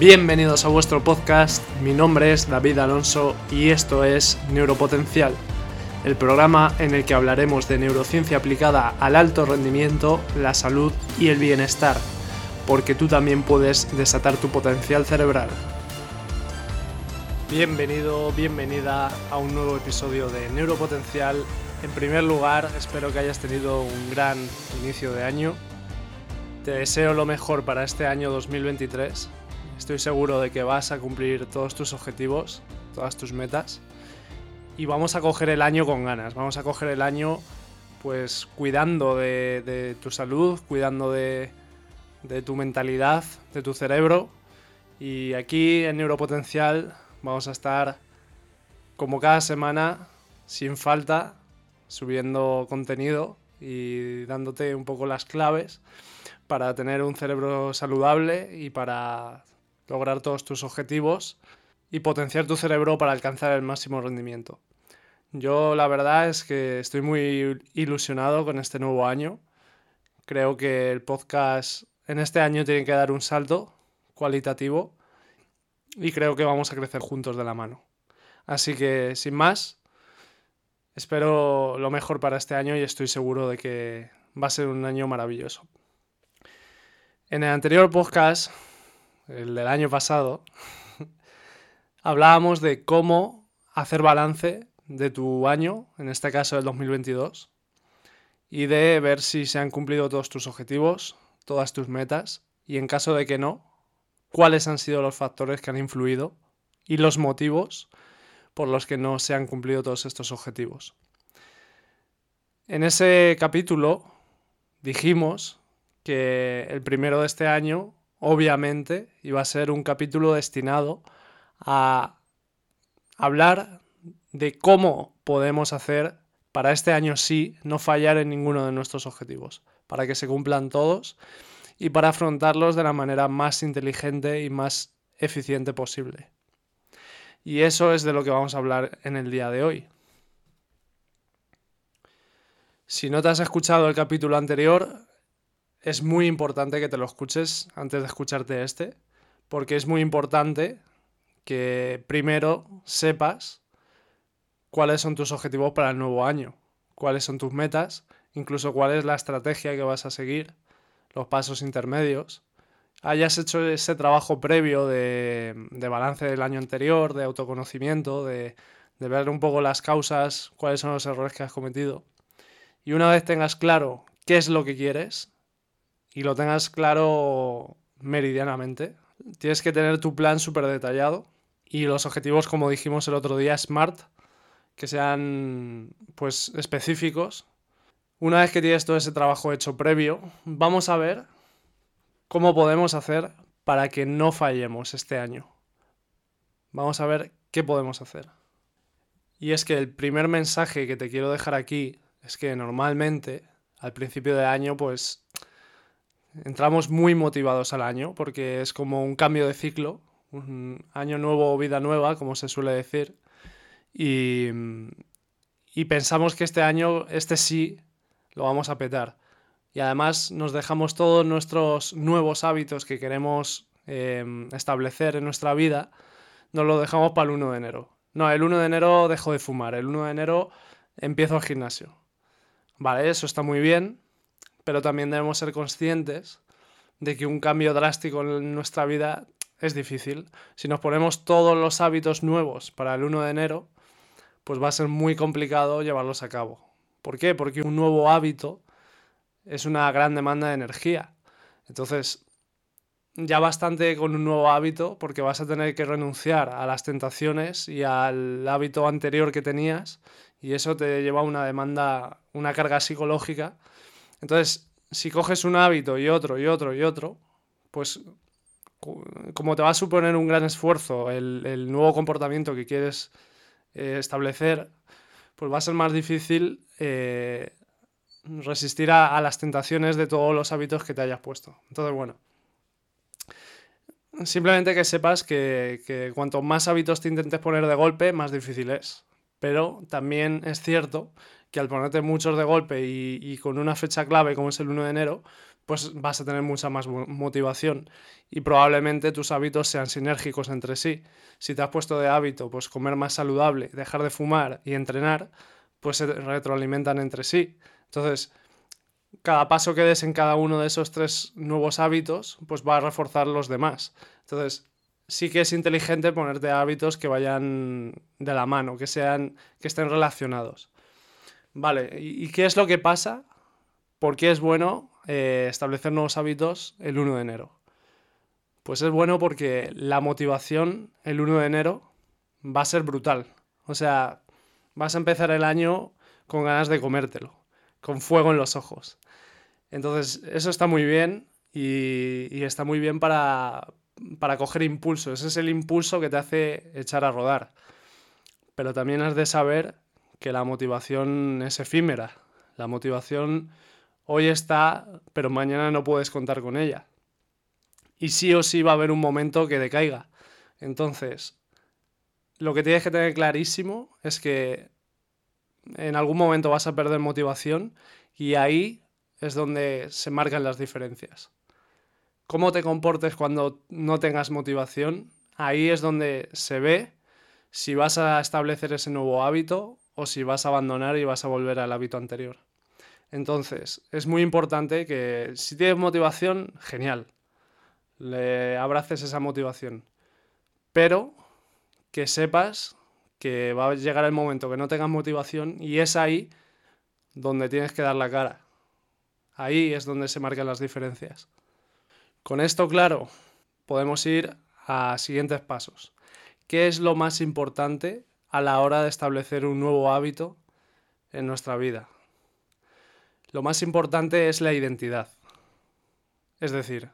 Bienvenidos a vuestro podcast, mi nombre es David Alonso y esto es Neuropotencial, el programa en el que hablaremos de neurociencia aplicada al alto rendimiento, la salud y el bienestar, porque tú también puedes desatar tu potencial cerebral. Bienvenido, bienvenida a un nuevo episodio de Neuropotencial. En primer lugar, espero que hayas tenido un gran inicio de año. Te deseo lo mejor para este año 2023. Estoy seguro de que vas a cumplir todos tus objetivos, todas tus metas. Y vamos a coger el año con ganas. Vamos a coger el año pues cuidando de, tu salud, cuidando de, de tu mentalidad, de tu cerebro. Y aquí en Neuropotencial Vamos a estar como cada semana, sin falta, subiendo contenido y dándote un poco las claves para tener un cerebro saludable y para lograr todos tus objetivos y potenciar tu cerebro para alcanzar el máximo rendimiento. Yo la verdad es que estoy muy ilusionado con este nuevo año. Creo que el podcast en este año tiene que dar un salto cualitativo y creo que vamos a crecer juntos de la mano. Así que, sin más, espero lo mejor para este año y estoy seguro de que va a ser un año maravilloso. En el anterior podcast, el del año pasado, hablábamos de cómo hacer balance de tu año, en este caso el 2022, y de ver si se han cumplido todos tus objetivos, todas tus metas, y en caso de que no, cuáles han sido los factores que han influido y los motivos por los que no se han cumplido todos estos objetivos. En ese capítulo dijimos que el primero de este año, obviamente, iba a ser un capítulo destinado a hablar de cómo podemos hacer para este año sí no fallar en ninguno de nuestros objetivos, para que se cumplan todos y para afrontarlos de la manera más inteligente y más eficiente posible. Y eso es de lo que vamos a hablar en el día de hoy. Si no te has escuchado el capítulo anterior, es muy importante que te lo escuches antes de escucharte este, porque es muy importante que primero sepas cuáles son tus objetivos para el nuevo año, cuáles son tus metas, incluso cuál es la estrategia que vas a seguir los pasos intermedios, hayas hecho ese trabajo previo de, balance del año anterior, de autoconocimiento, de, de ver un poco las causas, cuáles son los errores que has cometido. Y una vez tengas claro qué es lo que quieres y lo tengas claro meridianamente, tienes que tener tu plan súper detallado y los objetivos, como dijimos el otro día, SMART, que sean pues específicos una vez que tienes todo ese trabajo hecho previo, vamos a ver cómo podemos hacer para que no fallemos este año. Vamos a ver qué podemos hacer. Y es que el primer mensaje que te quiero dejar aquí es que normalmente al principio de año pues entramos muy motivados al año porque es como un cambio de ciclo, un año nuevo, vida nueva, como se suele decir. Y, pensamos que este año, este sí, lo vamos a petar. Y además nos dejamos todos nuestros nuevos hábitos que queremos em, establecer en nuestra vida, nos lo dejamos para el 1 de enero. No, el 1 de enero dejo de fumar, el 1 de enero empiezo al gimnasio. Vale, eso está muy bien, pero también debemos ser conscientes de que un cambio drástico en nuestra vida es difícil. Si nos ponemos todos los hábitos nuevos para el 1 de enero, pues va a ser muy complicado llevarlos a cabo. ¿Por qué? Porque un nuevo hábito es una gran demanda de energía. Entonces, ya bastante con un nuevo hábito porque vas a tener que renunciar a las tentaciones y al hábito anterior que tenías y eso te lleva a una demanda, una carga psicológica. Entonces, si coges un hábito y otro y otro y otro, pues como te va a suponer un gran esfuerzo el, nuevo comportamiento que quieres eh, establecer, pues va a ser más difícil eh, resistir a, las tentaciones de todos los hábitos que te hayas puesto. Entonces, bueno, simplemente que sepas que, cuanto más hábitos te intentes poner de golpe, más difícil es. Pero también es cierto que al ponerte muchos de golpe y, con una fecha clave como es el 1 de enero, pues vas a tener mucha más motivación y probablemente tus hábitos sean sinérgicos entre sí. Si te has puesto de hábito pues comer más saludable, dejar de fumar y entrenar, pues se retroalimentan entre sí. Entonces, cada paso que des en cada uno de esos tres nuevos hábitos, pues va a reforzar los demás. Entonces, sí que es inteligente ponerte hábitos que vayan de la mano, que sean, que estén relacionados. Vale, ¿y qué es lo que pasa? ¿Por qué es bueno eh, establecer nuevos hábitos el 1 de enero? Pues es bueno porque la motivación el 1 de enero va a ser brutal. O sea, vas a empezar el año con ganas de comértelo, con fuego en los ojos. Entonces, eso está muy bien y, está muy bien para, para coger impulso. Ese es el impulso que te hace echar a rodar. Pero también has de saber que la motivación es efímera. La motivación hoy está, pero mañana no puedes contar con ella. Y sí o sí va a haber un momento que decaiga. Entonces, lo que tienes que tener clarísimo es que en algún momento vas a perder motivación y ahí es donde se marcan las diferencias. Cómo te comportes cuando no tengas motivación, ahí es donde se ve si vas a establecer ese nuevo hábito o si vas a abandonar y vas a volver al hábito anterior. Entonces, es muy importante que si tienes motivación, genial, le abraces esa motivación, pero que sepas que va a llegar el momento que no tengas motivación y es ahí donde tienes que dar la cara. Ahí es donde se marcan las diferencias. Con esto claro, podemos ir a siguientes pasos. ¿Qué es lo más importante a la hora de establecer un nuevo hábito en nuestra vida? Lo más importante es la identidad. Es decir,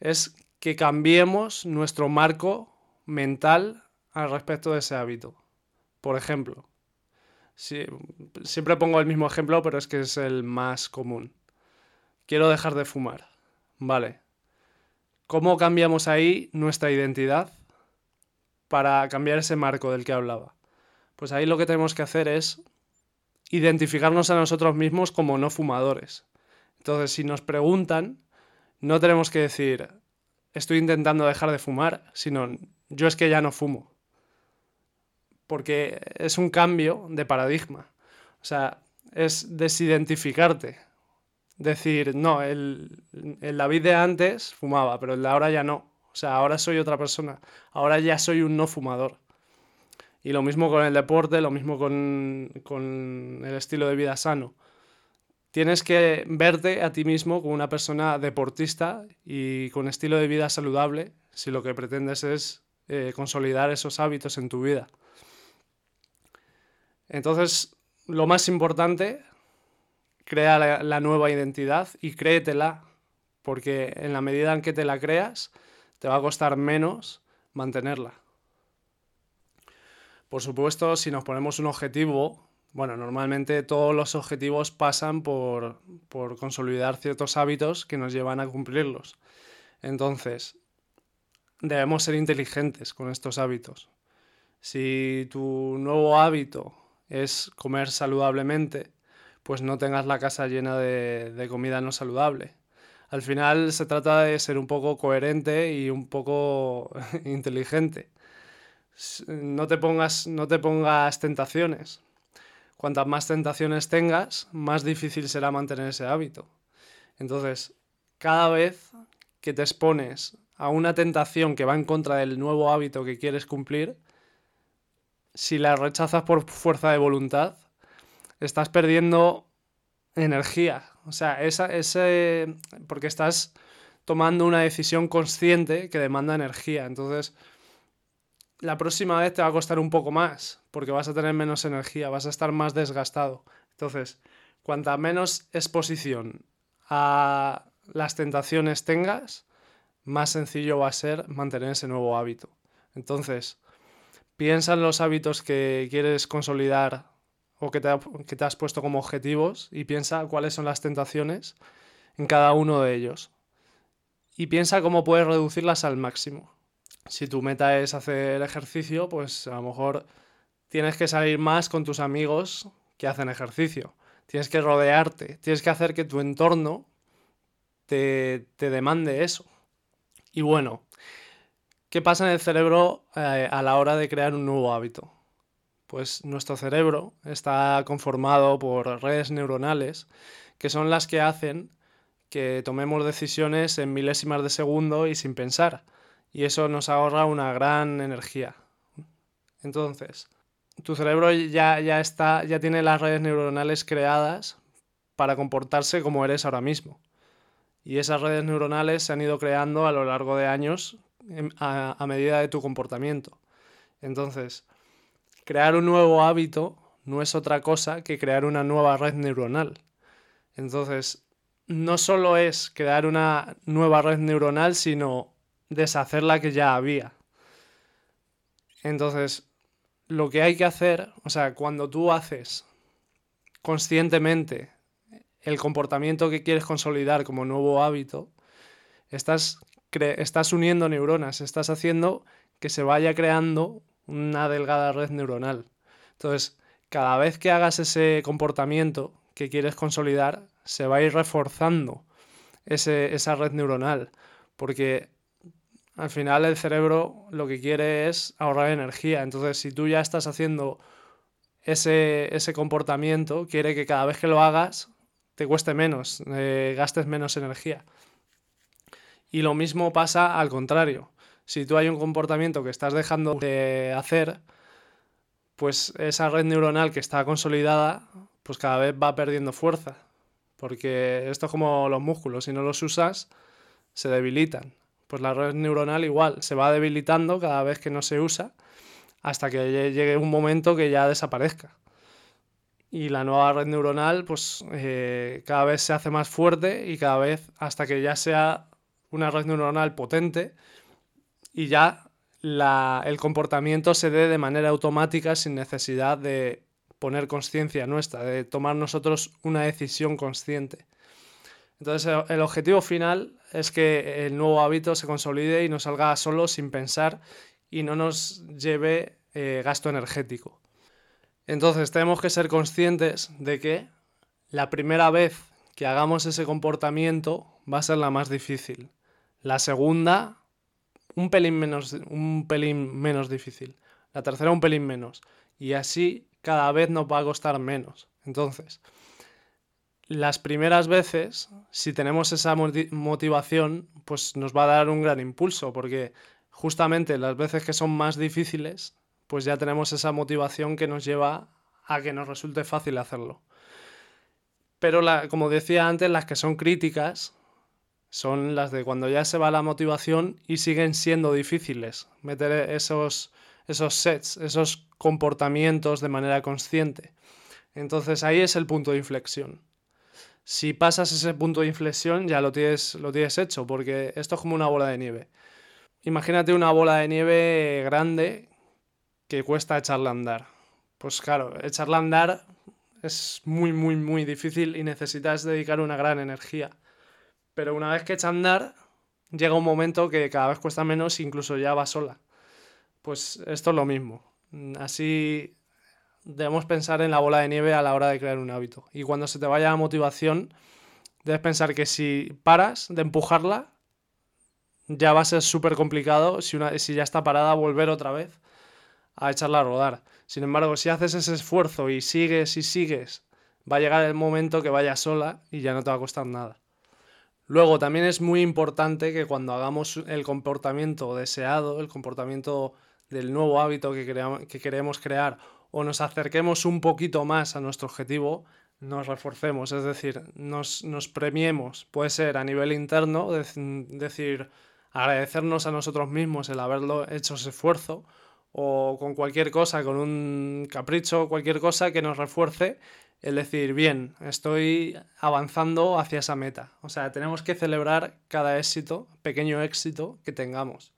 es que cambiemos nuestro marco mental al respecto de ese hábito. Por ejemplo, siempre pongo el mismo ejemplo, pero es que es el más común. Quiero dejar de fumar. Vale. ¿Cómo cambiamos ahí nuestra identidad para cambiar ese marco del que hablaba? Pues ahí lo que tenemos que hacer es identificarnos a nosotros mismos como no fumadores. Entonces, si nos preguntan, no tenemos que decir, estoy intentando dejar de fumar, sino, yo es que ya no fumo. Porque es un cambio de paradigma. O sea, es desidentificarte. Decir, no, el, el David de antes fumaba, pero el de ahora ya no. O sea, ahora soy otra persona. Ahora ya soy un no fumador. Y lo mismo con el deporte, lo mismo con, el estilo de vida sano. Tienes que verte a ti mismo como una persona deportista y con estilo de vida saludable si lo que pretendes es eh, consolidar esos hábitos en tu vida. Entonces, lo más importante, crea la, la, nueva identidad y créetela, porque en la medida en que te la creas, te va a costar menos mantenerla. Por supuesto, si nos ponemos un objetivo, bueno, normalmente todos los objetivos pasan por, consolidar ciertos hábitos que nos llevan a cumplirlos. Entonces, debemos ser inteligentes con estos hábitos. Si tu nuevo hábito es comer saludablemente, pues no tengas la casa llena de, de, comida no saludable. Al final se trata de ser un poco coherente y un poco inteligente no te pongas, no te pongas tentaciones. Cuantas más tentaciones tengas, más difícil será mantener ese hábito. Entonces, cada vez que te expones a una tentación que va en contra del nuevo hábito que quieres cumplir, si la rechazas por fuerza de voluntad, estás perdiendo energía. O sea, esa, ese, porque estás tomando una decisión consciente que demanda energía. Entonces, la próxima vez te va a costar un poco más, porque vas a tener menos energía, vas a estar más desgastado. Entonces, cuanta menos exposición a las tentaciones tengas, más sencillo va a ser mantener ese nuevo hábito. Entonces, piensa en los hábitos que quieres consolidar o que te, que te has puesto como objetivos y piensa cuáles son las tentaciones en cada uno de ellos. Y piensa cómo puedes reducirlas al máximo si tu meta es hacer ejercicio, pues a lo mejor tienes que salir más con tus amigos que hacen ejercicio. Tienes que rodearte, tienes que hacer que tu entorno te, demande eso. Y bueno, ¿qué pasa en el cerebro eh, a la hora de crear un nuevo hábito? Pues nuestro cerebro está conformado por redes neuronales que son las que hacen que tomemos decisiones en milésimas de segundo y sin pensar. Y eso nos ahorra una gran energía. Entonces, tu cerebro ya, ya, está, ya tiene las redes neuronales creadas para comportarse como eres ahora mismo. Y esas redes neuronales se han ido creando a lo largo de años a, a medida de tu comportamiento. Entonces, crear un nuevo hábito no es otra cosa que crear una nueva red neuronal. Entonces, no solo es crear una nueva red neuronal, sino deshacer la que ya había. Entonces, lo que hay que hacer, o sea, cuando tú haces conscientemente el comportamiento que quieres consolidar como nuevo hábito, estás, estás uniendo neuronas, estás haciendo que se vaya creando una delgada red neuronal. Entonces, cada vez que hagas ese comportamiento que quieres consolidar, se va a ir reforzando esa red neuronal, porque al final el cerebro lo que quiere es ahorrar energía. Entonces, si tú ya estás haciendo ese, ese comportamiento, quiere que cada vez que lo hagas te cueste menos, eh, gastes menos energía. Y lo mismo pasa al contrario. Si tú hay un comportamiento que estás dejando de hacer, pues esa red neuronal que está consolidada, pues cada vez va perdiendo fuerza. Porque esto es como los músculos, si no los usas, se debilitan. Pues la red neuronal igual, se va debilitando cada vez que no se usa, hasta que llegue un momento que ya desaparezca. Y la nueva red neuronal, pues eh, cada vez se hace más fuerte y cada vez hasta que ya sea una red neuronal potente y ya el comportamiento se dé de manera automática sin necesidad de poner conciencia nuestra, de tomar nosotros una decisión consciente. Entonces el objetivo final es que el nuevo hábito se consolide y nos salga solo sin pensar y no nos lleve eh, gasto energético. Entonces tenemos que ser conscientes de que la primera vez que hagamos ese comportamiento va a ser la más difícil. La segunda un pelín menos, un pelín menos difícil. La tercera un pelín menos. Y así cada vez nos va a costar menos. Entonces, las primeras veces, si tenemos esa motivación, pues nos va a dar un gran impulso, porque justamente las veces que son más difíciles, pues ya tenemos esa motivación que nos lleva a que nos resulte fácil hacerlo. Pero como decía antes, las que son críticas, son las de cuando ya se va la motivación y siguen siendo difíciles meter esos, esos sets, esos comportamientos de manera consciente. Entonces ahí es el punto de inflexión. Si pasas ese punto de inflexión ya lo tienes, lo tienes hecho, porque esto es como una bola de nieve. Imagínate una bola de nieve grande que cuesta echarla a andar. Pues claro, echarla a andar es muy, muy, muy difícil y necesitas dedicar una gran energía. Pero una vez que echa a andar, llega un momento que cada vez cuesta menos e incluso ya va sola. Pues esto es lo mismo. Así debemos pensar en la bola de nieve a la hora de crear un hábito. Y cuando se te vaya la motivación, debes pensar que si paras de empujarla, ya va a ser súper complicado si, una, si ya está parada volver otra vez a echarla a rodar. Sin embargo, si haces ese esfuerzo y sigues y sigues, va a llegar el momento que vaya sola y ya no te va a costar nada. Luego también es muy importante que cuando hagamos el comportamiento deseado, el comportamiento del nuevo hábito que, que queremos crear o nos acerquemos un poquito más a nuestro objetivo, nos reforcemos, es decir, nos, premiemos. Puede ser a nivel interno, decir, agradecernos a nosotros mismos el haberlo hecho ese esfuerzo, o con cualquier cosa, con un capricho, cualquier cosa que nos refuerce el decir, bien, estoy avanzando hacia esa meta. O sea, tenemos que celebrar cada éxito, pequeño éxito que tengamos.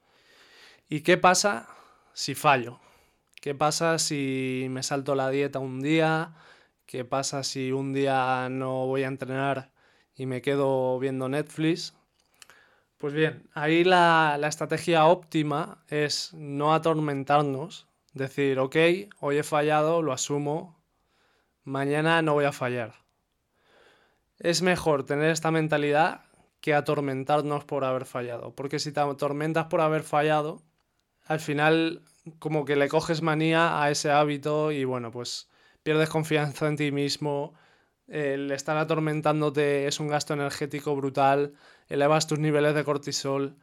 ¿Y qué pasa si fallo? ¿Qué pasa si me salto la dieta un día? ¿Qué pasa si un día no voy a entrenar y me quedo viendo Netflix? Pues bien, ahí la, la estrategia óptima es no atormentarnos, decir, ok, hoy he fallado, lo asumo, mañana no voy a fallar. Es mejor tener esta mentalidad que atormentarnos por haber fallado. Porque si te atormentas por haber fallado, al final como que le coges manía a ese hábito y bueno, pues pierdes confianza en ti mismo, el estar atormentándote es un gasto energético brutal, elevas tus niveles de cortisol.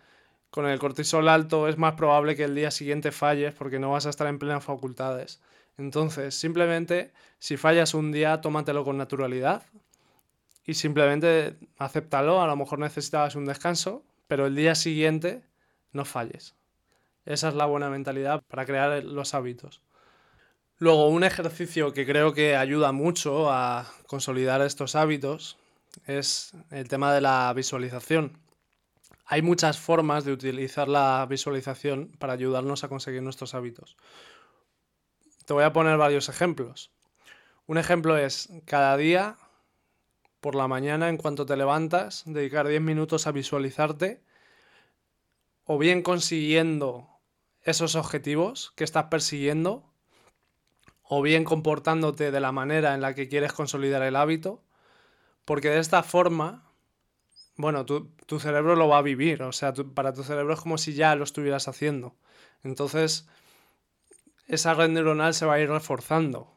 Con el cortisol alto es más probable que el día siguiente falles porque no vas a estar en plenas facultades. Entonces, simplemente, si fallas un día, tómatelo con naturalidad y simplemente acéptalo. A lo mejor necesitabas un descanso, pero el día siguiente no falles. Esa es la buena mentalidad para crear los hábitos. Luego, un ejercicio que creo que ayuda mucho a consolidar estos hábitos es el tema de la visualización. Hay muchas formas de utilizar la visualización para ayudarnos a conseguir nuestros hábitos. Te voy a poner varios ejemplos. Un ejemplo es cada día, por la mañana, en cuanto te levantas, dedicar 10 minutos a visualizarte o bien consiguiendo esos objetivos que estás persiguiendo o bien comportándote de la manera en la que quieres consolidar el hábito, porque de esta forma, bueno, tu, cerebro lo va a vivir, o sea, para tu cerebro es como si ya lo estuvieras haciendo. Entonces, esa red neuronal se va a ir reforzando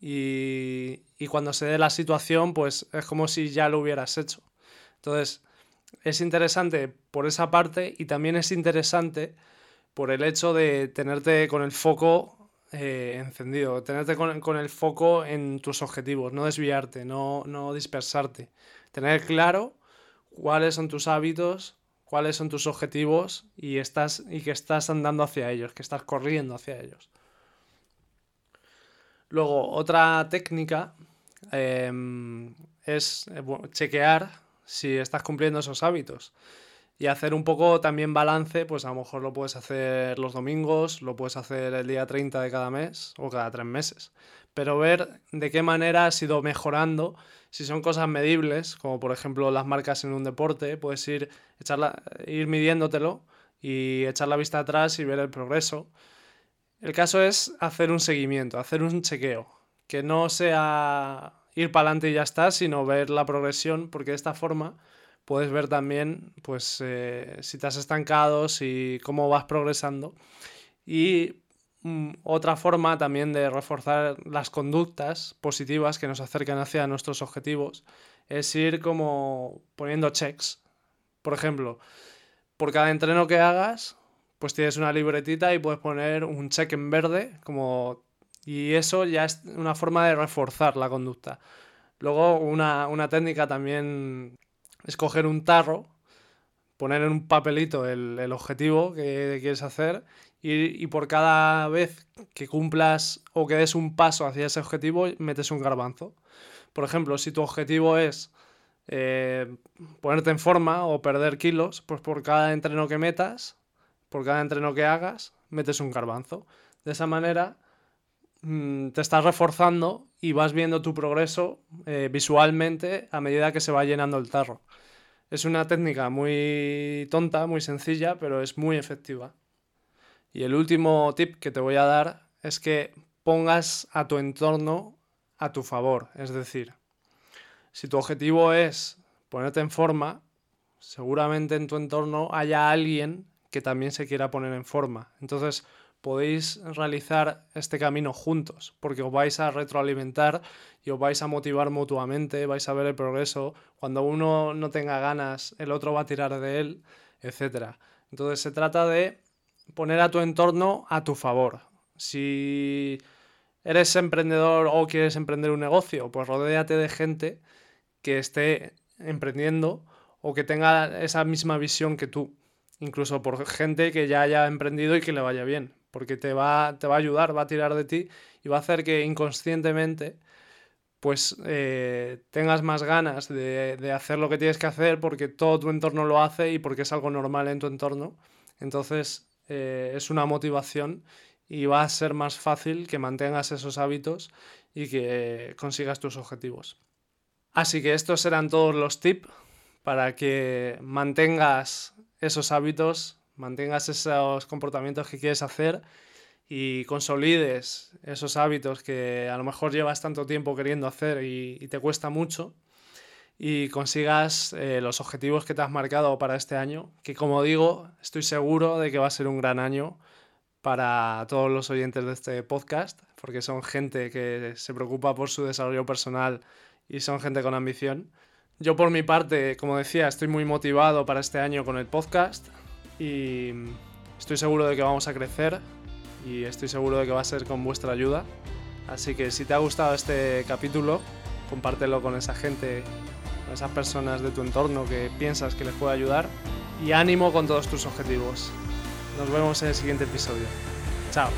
y, cuando se dé la situación, pues es como si ya lo hubieras hecho. Entonces, es interesante por esa parte y también es interesante por el hecho de tenerte con el foco eh, encendido, tenerte con, el foco en tus objetivos, no desviarte, no, no dispersarte. Tener claro cuáles son tus hábitos, cuáles son tus objetivos y, estás, y que estás andando hacia ellos, que estás corriendo hacia ellos. Luego, otra técnica em, es eh, chequear si estás cumpliendo esos hábitos y hacer un poco también balance, pues a lo mejor lo puedes hacer los domingos, lo puedes hacer el día 30 de cada mes o cada tres meses. Pero ver de qué manera has ido mejorando, si son cosas medibles, como por ejemplo las marcas en un deporte, puedes ir, echarla, ir midiéndotelo y echar la vista atrás y ver el progreso. El caso es hacer un seguimiento, hacer un chequeo, que no sea ir para adelante y ya está, sino ver la progresión, porque de esta forma puedes ver también pues, eh, si te has estancado, y cómo vas progresando. Y mm, otra forma también de reforzar las conductas positivas que nos acercan hacia nuestros objetivos es ir como poniendo checks. Por ejemplo, por cada entreno que hagas, pues tienes una libretita y puedes poner un check en verde como y eso ya es una forma de reforzar la conducta. Luego una, una técnica también escoger un tarro, poner en un papelito el, objetivo que quieres hacer y, por cada vez que cumplas o que des un paso hacia ese objetivo, metes un garbanzo. Por ejemplo, si tu objetivo es eh, ponerte en forma o perder kilos, pues por cada entreno que metas, por cada entreno que hagas, metes un garbanzo. De esa manera mm, te estás reforzando y vas viendo tu progreso eh, visualmente a medida que se va llenando el tarro. Es una técnica muy tonta, muy sencilla, pero es muy efectiva. Y el último tip que te voy a dar es que pongas a tu entorno a tu favor. Es decir, si tu objetivo es ponerte en forma, seguramente en tu entorno haya alguien que también se quiera poner en forma. Entonces, podéis realizar este camino juntos, porque os vais a retroalimentar y os vais a motivar mutuamente, vais a ver el progreso. Cuando uno no tenga ganas, el otro va a tirar de él, etc. Entonces se trata de poner a tu entorno a tu favor. Si eres emprendedor o quieres emprender un negocio, pues rodéate de gente que esté emprendiendo o que tenga esa misma visión que tú. Incluso por gente que ya haya emprendido y que le vaya bien porque te va, te va a ayudar, va a tirar de ti y va a hacer que inconscientemente pues eh, tengas más ganas de, hacer lo que tienes que hacer porque todo tu entorno lo hace y porque es algo normal en tu entorno. Entonces eh, es una motivación y va a ser más fácil que mantengas esos hábitos y que consigas tus objetivos. Así que estos serán todos los tips para que mantengas esos hábitos mantengas esos comportamientos que quieres hacer y consolides esos hábitos que a lo mejor llevas tanto tiempo queriendo hacer y, te cuesta mucho. y consigas eh, los objetivos que te has marcado para este año, que como digo, estoy seguro de que va a ser un gran año para todos los oyentes de este podcast, porque son gente que se preocupa por su desarrollo personal y son gente con ambición. Yo por mi parte, como decía, estoy muy motivado para este año con el podcast y estoy seguro de que vamos a crecer y estoy seguro de que va a ser con vuestra ayuda. Así que si te ha gustado este capítulo, compártelo con esa gente, con esas personas de tu entorno que piensas que les puede ayudar y ánimo con todos tus objetivos. Nos vemos en el siguiente episodio. Chao.